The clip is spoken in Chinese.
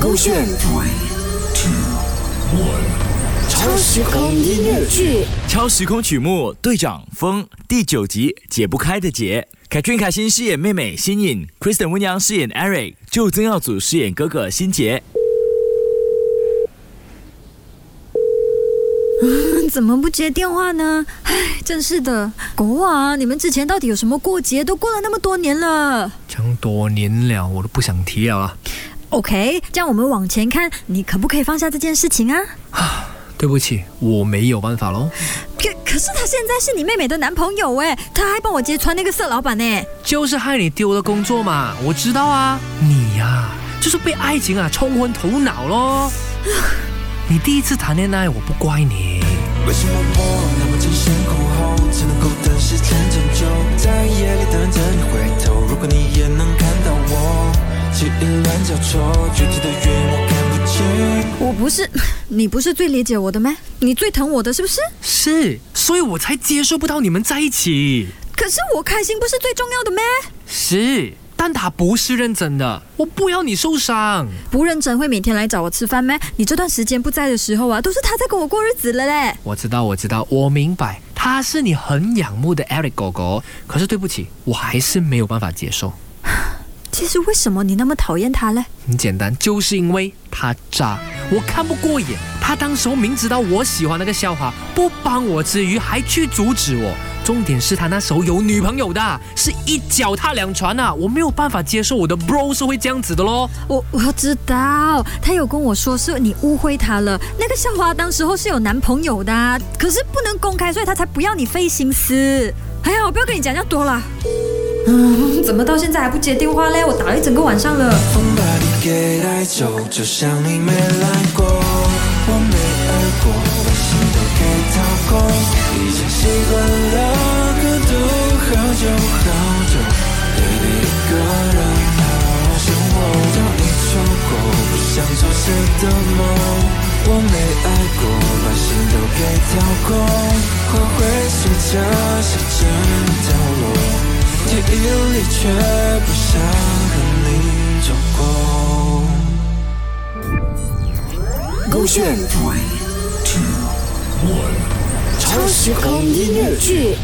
勾选 Three, two, one. 超时空音乐剧。超时空曲目《队长风》第九集解不开的结。凯俊、凯欣饰演妹妹新颖，Kristen 温阳饰演 Eric，就曾耀祖饰演哥哥新杰。怎么不接电话呢？唉，真是的，国王，你们之前到底有什么过节？都过了那么多年了。这样多年了，我都不想提了啊。OK，这样我们往前看，你可不可以放下这件事情啊？啊对不起，我没有办法喽。可可是他现在是你妹妹的男朋友哎，他还帮我揭穿那个色老板呢。就是害你丢了工作嘛，我知道啊。你呀、就是被爱情啊冲昏头脑咯。你第一次谈恋爱，我不怪你。为什么我那么争先恐后，只能够等时间长久，交错，具体的原因我看不清。我不是，你不是最理解我的吗？你最疼我的是不是？是，所以我才接受不到你们在一起。可是我开心不是最重要的吗？是，但他不是认真的，我不要你受伤。不认真会每天来找我吃饭吗？你这段时间不在的时候啊，都是他在跟我过日子了嘞。我知道，我知道，我明白，他是你很仰慕的 Eric 狗狗。可是对不起，我还是没有办法接受。其实为什么你那么讨厌他呢？很简单，就是因为他渣，我看不过眼。他当时候明知道我喜欢那个校花，不帮我之余还去阻止我。重点是他那时候有女朋友的，是一脚踏两船啊！我没有办法接受我的 bro 是会这样子的咯。我我知道，他有跟我说是你误会他了。那个校花当时候是有男朋友的啊，可是不能公开，所以他才不要你费心思。哎呀，我不要跟你讲这样多了。嗯，怎么到现在还不接电话嘞？我打了一整个晚上了。风把你给带走，就像你没来过，我没爱过，把心都给掏空，已经习惯了孤独好久好久，baby 一个人好好生活，早已错过，不想做谁的梦。我没爱过，把心都给掏空，花会随着时间凋落。心里却不想和你走过。勾选 Three, two, one. 超时空音乐剧。